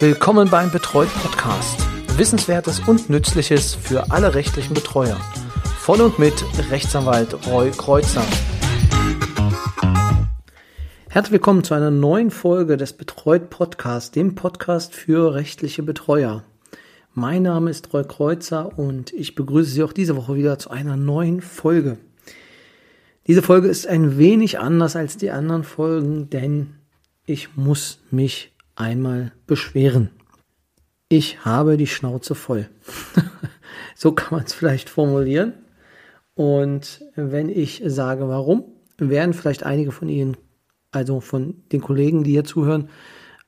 Willkommen beim Betreut Podcast. Wissenswertes und Nützliches für alle rechtlichen Betreuer. Von und mit Rechtsanwalt Roy Kreuzer. Herzlich willkommen zu einer neuen Folge des Betreut Podcasts, dem Podcast für rechtliche Betreuer. Mein Name ist Roy Kreuzer und ich begrüße Sie auch diese Woche wieder zu einer neuen Folge. Diese Folge ist ein wenig anders als die anderen Folgen, denn ich muss mich einmal beschweren. Ich habe die Schnauze voll. so kann man es vielleicht formulieren. Und wenn ich sage, warum, werden vielleicht einige von Ihnen, also von den Kollegen, die hier zuhören,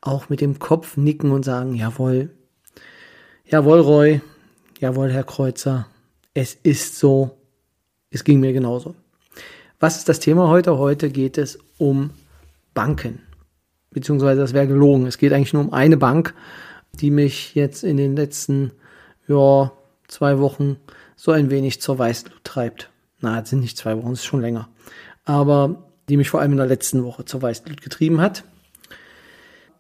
auch mit dem Kopf nicken und sagen, jawohl, jawohl, Roy, jawohl, Herr Kreuzer, es ist so, es ging mir genauso. Was ist das Thema heute? Heute geht es um Banken beziehungsweise das wäre gelogen. Es geht eigentlich nur um eine Bank, die mich jetzt in den letzten ja, zwei Wochen so ein wenig zur Weißglut treibt. Na, es sind nicht zwei Wochen, es ist schon länger. Aber die mich vor allem in der letzten Woche zur Weißglut getrieben hat.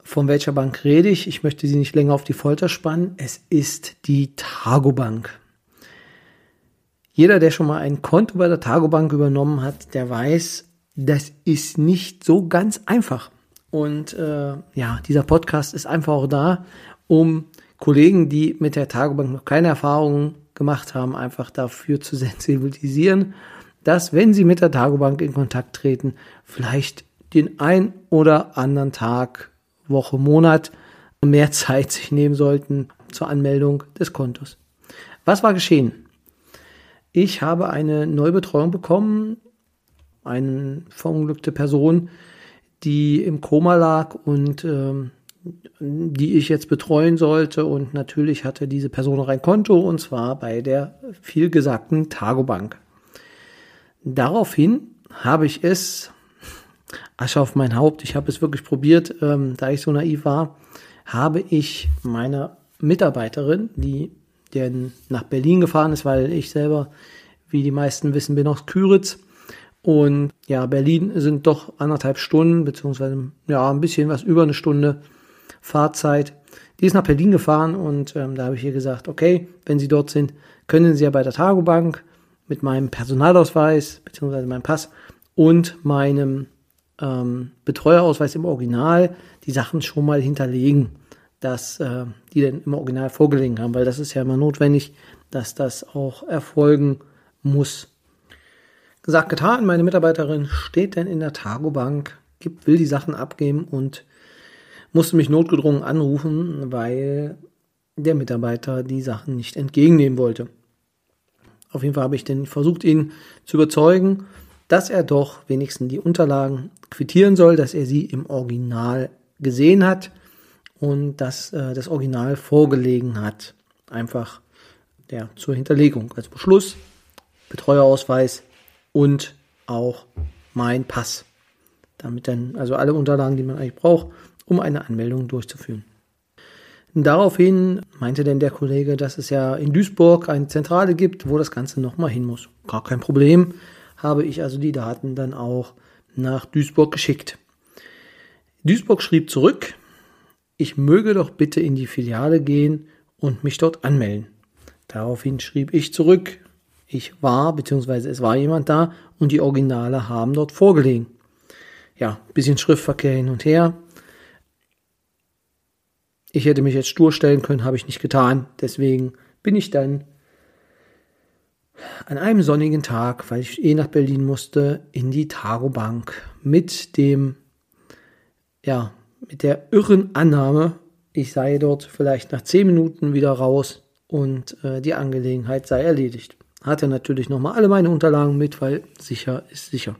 Von welcher Bank rede ich? Ich möchte sie nicht länger auf die Folter spannen. Es ist die Targobank. Jeder, der schon mal ein Konto bei der Targobank übernommen hat, der weiß, das ist nicht so ganz einfach. Und äh, ja, dieser Podcast ist einfach auch da, um Kollegen, die mit der Tagebank noch keine Erfahrungen gemacht haben, einfach dafür zu sensibilisieren, dass wenn sie mit der Tagebank in Kontakt treten, vielleicht den ein oder anderen Tag, Woche, Monat mehr Zeit sich nehmen sollten zur Anmeldung des Kontos. Was war geschehen? Ich habe eine Neubetreuung bekommen, eine verunglückte Person, die im Koma lag und ähm, die ich jetzt betreuen sollte. Und natürlich hatte diese Person noch ein Konto und zwar bei der vielgesagten Targobank. Daraufhin habe ich es, Asche auf mein Haupt, ich habe es wirklich probiert, ähm, da ich so naiv war, habe ich meiner Mitarbeiterin, die denn nach Berlin gefahren ist, weil ich selber, wie die meisten wissen, bin aus Küritz, und ja, Berlin sind doch anderthalb Stunden, beziehungsweise ja, ein bisschen was über eine Stunde Fahrzeit. Die ist nach Berlin gefahren und ähm, da habe ich ihr gesagt, okay, wenn Sie dort sind, können Sie ja bei der Tagobank mit meinem Personalausweis, beziehungsweise meinem Pass und meinem ähm, Betreuerausweis im Original die Sachen schon mal hinterlegen, dass äh, die dann im Original vorgelegen haben, weil das ist ja immer notwendig, dass das auch erfolgen muss. Gesagt, getan, meine Mitarbeiterin steht denn in der Targobank, gibt, will die Sachen abgeben und musste mich notgedrungen anrufen, weil der Mitarbeiter die Sachen nicht entgegennehmen wollte. Auf jeden Fall habe ich dann versucht, ihn zu überzeugen, dass er doch wenigstens die Unterlagen quittieren soll, dass er sie im Original gesehen hat und dass äh, das Original vorgelegen hat. Einfach ja, zur Hinterlegung als Beschluss, Betreuerausweis, und auch mein Pass. Damit dann also alle Unterlagen, die man eigentlich braucht, um eine Anmeldung durchzuführen. Daraufhin meinte denn der Kollege, dass es ja in Duisburg eine Zentrale gibt, wo das Ganze nochmal hin muss. Gar kein Problem, habe ich also die Daten dann auch nach Duisburg geschickt. Duisburg schrieb zurück, ich möge doch bitte in die Filiale gehen und mich dort anmelden. Daraufhin schrieb ich zurück, ich war, beziehungsweise es war jemand da und die Originale haben dort vorgelegen. Ja, bisschen Schriftverkehr hin und her. Ich hätte mich jetzt stur stellen können, habe ich nicht getan. Deswegen bin ich dann an einem sonnigen Tag, weil ich eh nach Berlin musste, in die Tarobank mit dem, ja, mit der irren Annahme, ich sei dort vielleicht nach zehn Minuten wieder raus und äh, die Angelegenheit sei erledigt hat er natürlich nochmal alle meine Unterlagen mit, weil sicher ist sicher.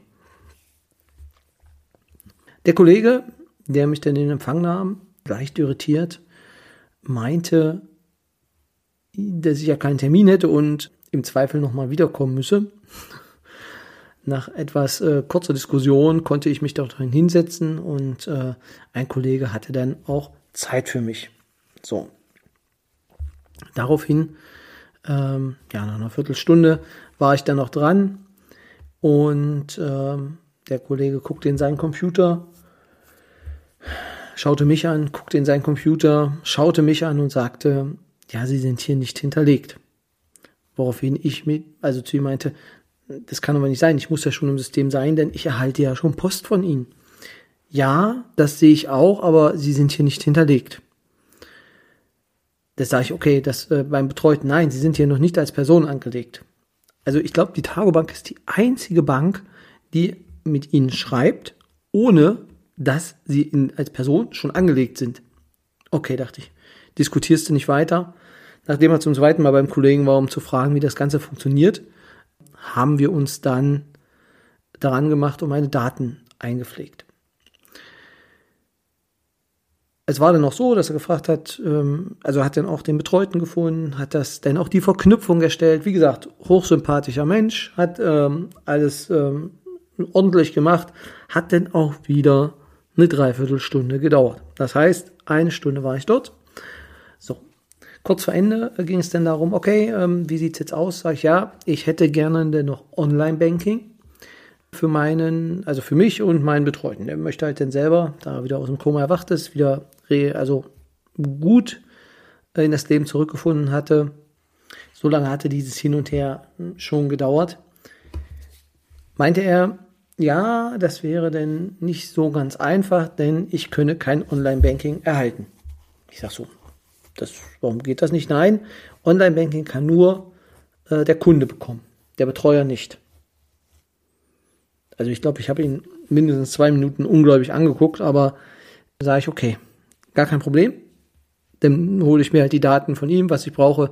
Der Kollege, der mich dann in Empfang nahm, leicht irritiert, meinte, dass ich ja keinen Termin hätte und im Zweifel nochmal wiederkommen müsse. Nach etwas äh, kurzer Diskussion konnte ich mich dort hinsetzen und äh, ein Kollege hatte dann auch Zeit für mich. So. Daraufhin ähm, ja, nach einer Viertelstunde war ich dann noch dran und ähm, der Kollege guckte in seinen Computer, schaute mich an, guckte in seinen Computer, schaute mich an und sagte, ja, Sie sind hier nicht hinterlegt. Woraufhin ich mit, also zu ihm meinte, das kann aber nicht sein, ich muss ja schon im System sein, denn ich erhalte ja schon Post von Ihnen. Ja, das sehe ich auch, aber Sie sind hier nicht hinterlegt. Das sage ich, okay, das äh, beim Betreuten, nein, Sie sind hier noch nicht als Person angelegt. Also ich glaube, die Tagobank ist die einzige Bank, die mit Ihnen schreibt, ohne dass Sie in, als Person schon angelegt sind. Okay, dachte ich. Diskutierst du nicht weiter? Nachdem er zum zweiten Mal beim Kollegen war, um zu fragen, wie das Ganze funktioniert, haben wir uns dann daran gemacht und meine Daten eingepflegt. Es war dann noch so, dass er gefragt hat, ähm, also hat dann auch den Betreuten gefunden, hat das dann auch die Verknüpfung erstellt. Wie gesagt, hochsympathischer Mensch, hat ähm, alles ähm, ordentlich gemacht, hat dann auch wieder eine Dreiviertelstunde gedauert. Das heißt, eine Stunde war ich dort. So, kurz vor Ende ging es dann darum, okay, ähm, wie sieht's jetzt aus? Sag ich, ja, ich hätte gerne denn noch Online-Banking für meinen, also für mich und meinen Betreuten. Der möchte halt dann selber, da er wieder aus dem Koma erwacht ist, wieder also gut in das Leben zurückgefunden hatte. So lange hatte dieses Hin und Her schon gedauert. Meinte er, ja, das wäre denn nicht so ganz einfach, denn ich könne kein Online-Banking erhalten. Ich sag so, das, warum geht das nicht? Nein, Online-Banking kann nur äh, der Kunde bekommen, der Betreuer nicht. Also ich glaube, ich habe ihn mindestens zwei Minuten ungläubig angeguckt, aber sage ich, okay, Gar kein Problem. Dann hole ich mir halt die Daten von ihm, was ich brauche.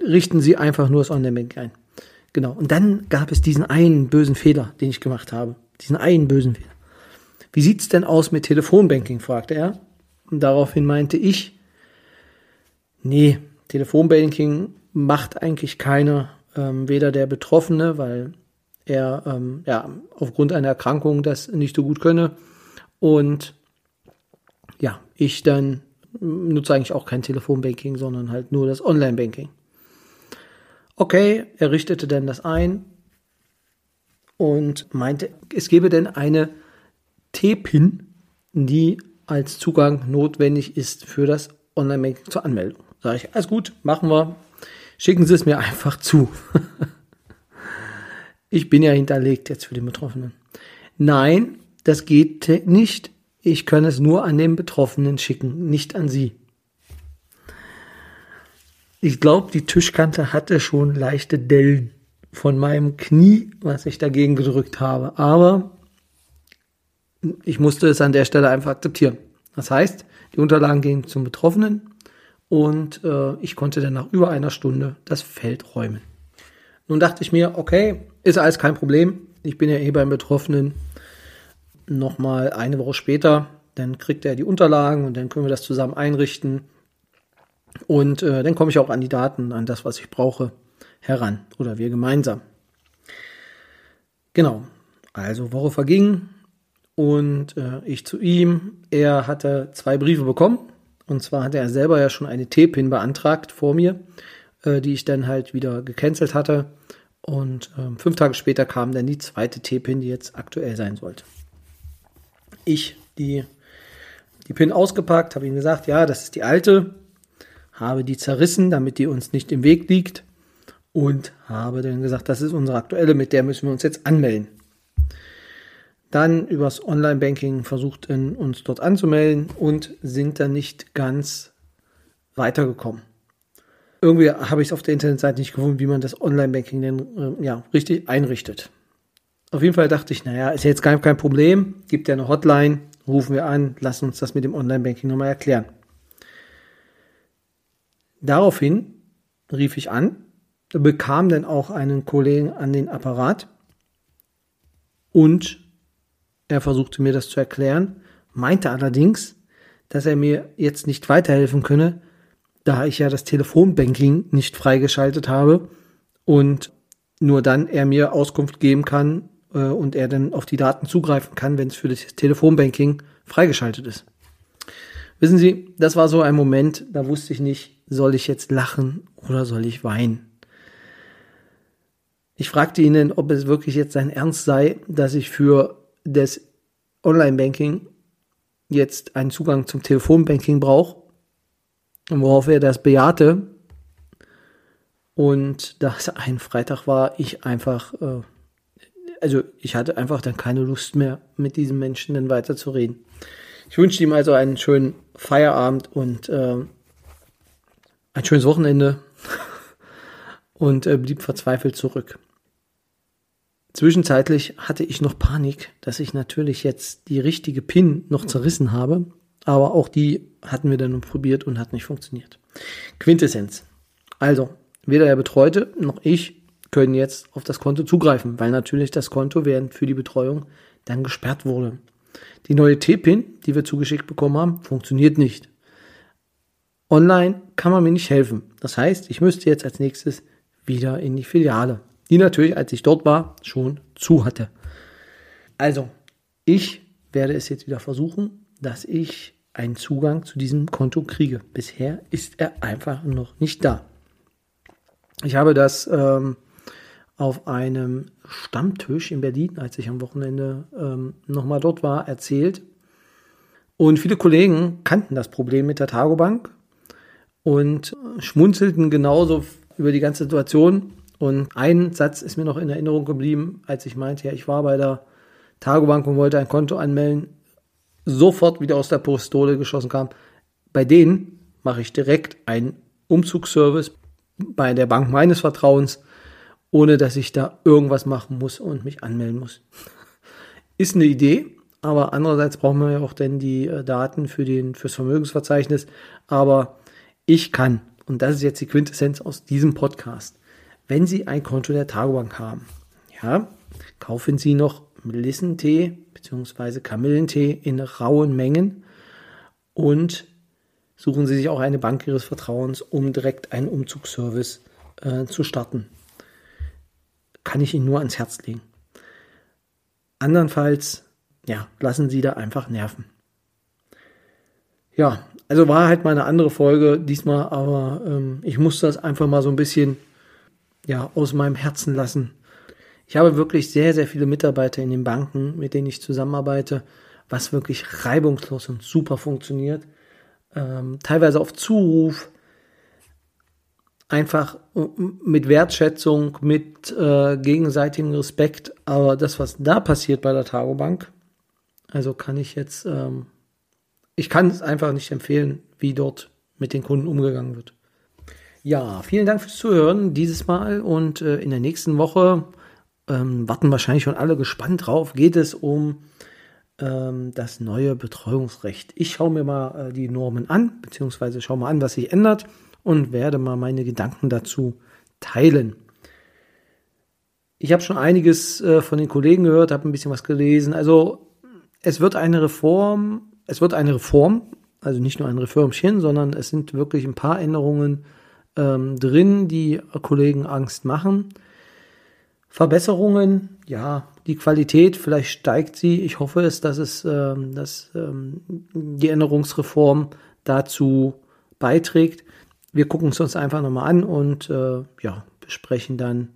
Richten Sie einfach nur das Online-Banking ein. Genau. Und dann gab es diesen einen bösen Fehler, den ich gemacht habe. Diesen einen bösen Fehler. Wie sieht's denn aus mit Telefonbanking? fragte er. Und daraufhin meinte ich, nee, Telefonbanking macht eigentlich keiner, ähm, weder der Betroffene, weil er ähm, ja aufgrund einer Erkrankung das nicht so gut könne und ja, ich dann nutze eigentlich auch kein Telefonbanking, sondern halt nur das Online-Banking. Okay, er richtete dann das ein und meinte, es gebe denn eine T-Pin, die als Zugang notwendig ist für das Online-Banking zur Anmeldung. Sage ich, alles gut, machen wir. Schicken Sie es mir einfach zu. ich bin ja hinterlegt jetzt für den Betroffenen. Nein, das geht nicht. Ich kann es nur an den Betroffenen schicken, nicht an Sie. Ich glaube, die Tischkante hatte schon leichte Dellen von meinem Knie, was ich dagegen gedrückt habe. Aber ich musste es an der Stelle einfach akzeptieren. Das heißt, die Unterlagen gingen zum Betroffenen und äh, ich konnte dann nach über einer Stunde das Feld räumen. Nun dachte ich mir, okay, ist alles kein Problem. Ich bin ja eh beim Betroffenen nochmal eine Woche später. Dann kriegt er die Unterlagen und dann können wir das zusammen einrichten. Und äh, dann komme ich auch an die Daten, an das, was ich brauche, heran. Oder wir gemeinsam. Genau. Also Woche verging und äh, ich zu ihm. Er hatte zwei Briefe bekommen. Und zwar hatte er selber ja schon eine T-Pin beantragt vor mir, äh, die ich dann halt wieder gecancelt hatte. Und äh, fünf Tage später kam dann die zweite T-Pin, die jetzt aktuell sein sollte ich die, die PIN ausgepackt, habe ihm gesagt, ja, das ist die alte, habe die zerrissen, damit die uns nicht im Weg liegt und habe dann gesagt, das ist unsere aktuelle, mit der müssen wir uns jetzt anmelden. Dann übers Online-Banking versucht, uns dort anzumelden und sind dann nicht ganz weitergekommen. Irgendwie habe ich es auf der Internetseite nicht gefunden, wie man das Online-Banking denn äh, ja, richtig einrichtet. Auf jeden Fall dachte ich, naja, ist jetzt kein, kein Problem, gibt ja eine Hotline, rufen wir an, lassen uns das mit dem Online-Banking nochmal erklären. Daraufhin rief ich an, bekam dann auch einen Kollegen an den Apparat und er versuchte mir das zu erklären, meinte allerdings, dass er mir jetzt nicht weiterhelfen könne, da ich ja das Telefonbanking nicht freigeschaltet habe und nur dann er mir Auskunft geben kann, äh, und er dann auf die Daten zugreifen kann, wenn es für das Telefonbanking freigeschaltet ist. Wissen Sie, das war so ein Moment, da wusste ich nicht, soll ich jetzt lachen oder soll ich weinen? Ich fragte ihn, ob es wirklich jetzt sein Ernst sei, dass ich für das Online-Banking jetzt einen Zugang zum Telefonbanking braucht, worauf er das bejahte. Und da es ein Freitag war, ich einfach, äh, also ich hatte einfach dann keine Lust mehr, mit diesem Menschen dann weiterzureden. Ich wünsche ihm also einen schönen Feierabend und äh, ein schönes Wochenende und äh, blieb verzweifelt zurück. Zwischenzeitlich hatte ich noch Panik, dass ich natürlich jetzt die richtige PIN noch zerrissen habe, aber auch die hatten wir dann probiert und hat nicht funktioniert. Quintessenz. Also, weder der Betreute noch ich können jetzt auf das Konto zugreifen, weil natürlich das Konto während für die Betreuung dann gesperrt wurde. Die neue T-Pin, die wir zugeschickt bekommen haben, funktioniert nicht. Online kann man mir nicht helfen. Das heißt, ich müsste jetzt als nächstes wieder in die Filiale die natürlich, als ich dort war, schon zu hatte. Also, ich werde es jetzt wieder versuchen, dass ich einen Zugang zu diesem Konto kriege. Bisher ist er einfach noch nicht da. Ich habe das ähm, auf einem Stammtisch in Berlin, als ich am Wochenende ähm, nochmal dort war, erzählt. Und viele Kollegen kannten das Problem mit der Tagobank und schmunzelten genauso über die ganze Situation und ein Satz ist mir noch in Erinnerung geblieben, als ich meinte, ja, ich war bei der Tagobank und wollte ein Konto anmelden, sofort wieder aus der Pistole geschossen kam. Bei denen mache ich direkt einen Umzugsservice bei der Bank meines Vertrauens, ohne dass ich da irgendwas machen muss und mich anmelden muss. Ist eine Idee, aber andererseits brauchen wir ja auch dann die äh, Daten für den, fürs Vermögensverzeichnis. Aber ich kann, und das ist jetzt die Quintessenz aus diesem Podcast, wenn Sie ein Konto der Tagobank haben, ja, kaufen Sie noch Melissentee bzw. Kamillentee in rauen Mengen und suchen Sie sich auch eine Bank Ihres Vertrauens, um direkt einen Umzugsservice äh, zu starten. Kann ich Ihnen nur ans Herz legen. Andernfalls, ja, lassen Sie da einfach nerven. Ja, also war halt mal eine andere Folge diesmal, aber ähm, ich musste das einfach mal so ein bisschen ja, aus meinem Herzen lassen. Ich habe wirklich sehr, sehr viele Mitarbeiter in den Banken, mit denen ich zusammenarbeite, was wirklich reibungslos und super funktioniert. Ähm, teilweise auf Zuruf, einfach mit Wertschätzung, mit äh, gegenseitigem Respekt. Aber das, was da passiert bei der Tagobank, also kann ich jetzt, ähm, ich kann es einfach nicht empfehlen, wie dort mit den Kunden umgegangen wird. Ja, vielen Dank fürs Zuhören dieses Mal und äh, in der nächsten Woche ähm, warten wahrscheinlich schon alle gespannt drauf. Geht es um ähm, das neue Betreuungsrecht? Ich schaue mir mal äh, die Normen an, beziehungsweise schaue mal an, was sich ändert und werde mal meine Gedanken dazu teilen. Ich habe schon einiges äh, von den Kollegen gehört, habe ein bisschen was gelesen. Also es wird eine Reform, es wird eine Reform, also nicht nur ein Reformchen, sondern es sind wirklich ein paar Änderungen ähm, drin, die Kollegen Angst machen. Verbesserungen, ja, die Qualität, vielleicht steigt sie. Ich hoffe es, dass es, ähm, dass ähm, die Änderungsreform dazu beiträgt. Wir gucken es uns einfach nochmal an und äh, ja, besprechen dann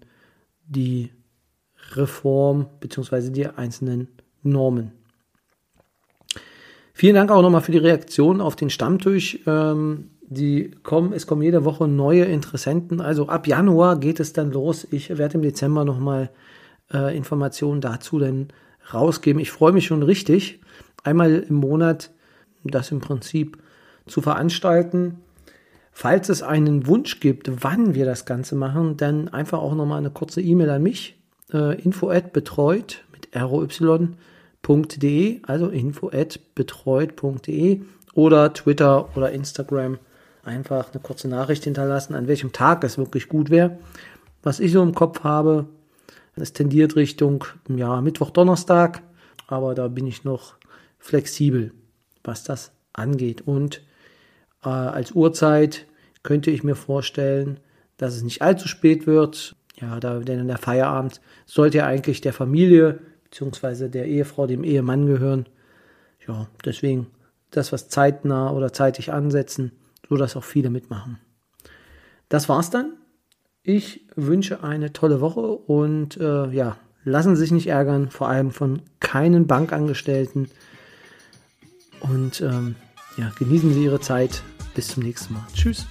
die Reform bzw. die einzelnen Normen. Vielen Dank auch nochmal für die Reaktion auf den Stammtisch. Ähm, die kommen, es kommen jede Woche neue Interessenten. Also ab Januar geht es dann los. Ich werde im Dezember nochmal äh, Informationen dazu dann rausgeben. Ich freue mich schon richtig, einmal im Monat das im Prinzip zu veranstalten. Falls es einen Wunsch gibt, wann wir das Ganze machen, dann einfach auch nochmal eine kurze E-Mail an mich. Äh, info at betreut mit roy.de, also info at betreut.de oder Twitter oder Instagram einfach eine kurze Nachricht hinterlassen, an welchem Tag es wirklich gut wäre. Was ich so im Kopf habe, es tendiert Richtung ja, Mittwoch, Donnerstag, aber da bin ich noch flexibel, was das angeht. Und äh, als Uhrzeit könnte ich mir vorstellen, dass es nicht allzu spät wird. Ja, da, denn der Feierabend sollte ja eigentlich der Familie bzw. der Ehefrau, dem Ehemann gehören. Ja, deswegen das, was zeitnah oder zeitig ansetzen sodass auch viele mitmachen. Das war's dann. Ich wünsche eine tolle Woche und äh, ja, lassen Sie sich nicht ärgern, vor allem von keinen Bankangestellten. Und ähm, ja, genießen Sie Ihre Zeit. Bis zum nächsten Mal. Tschüss.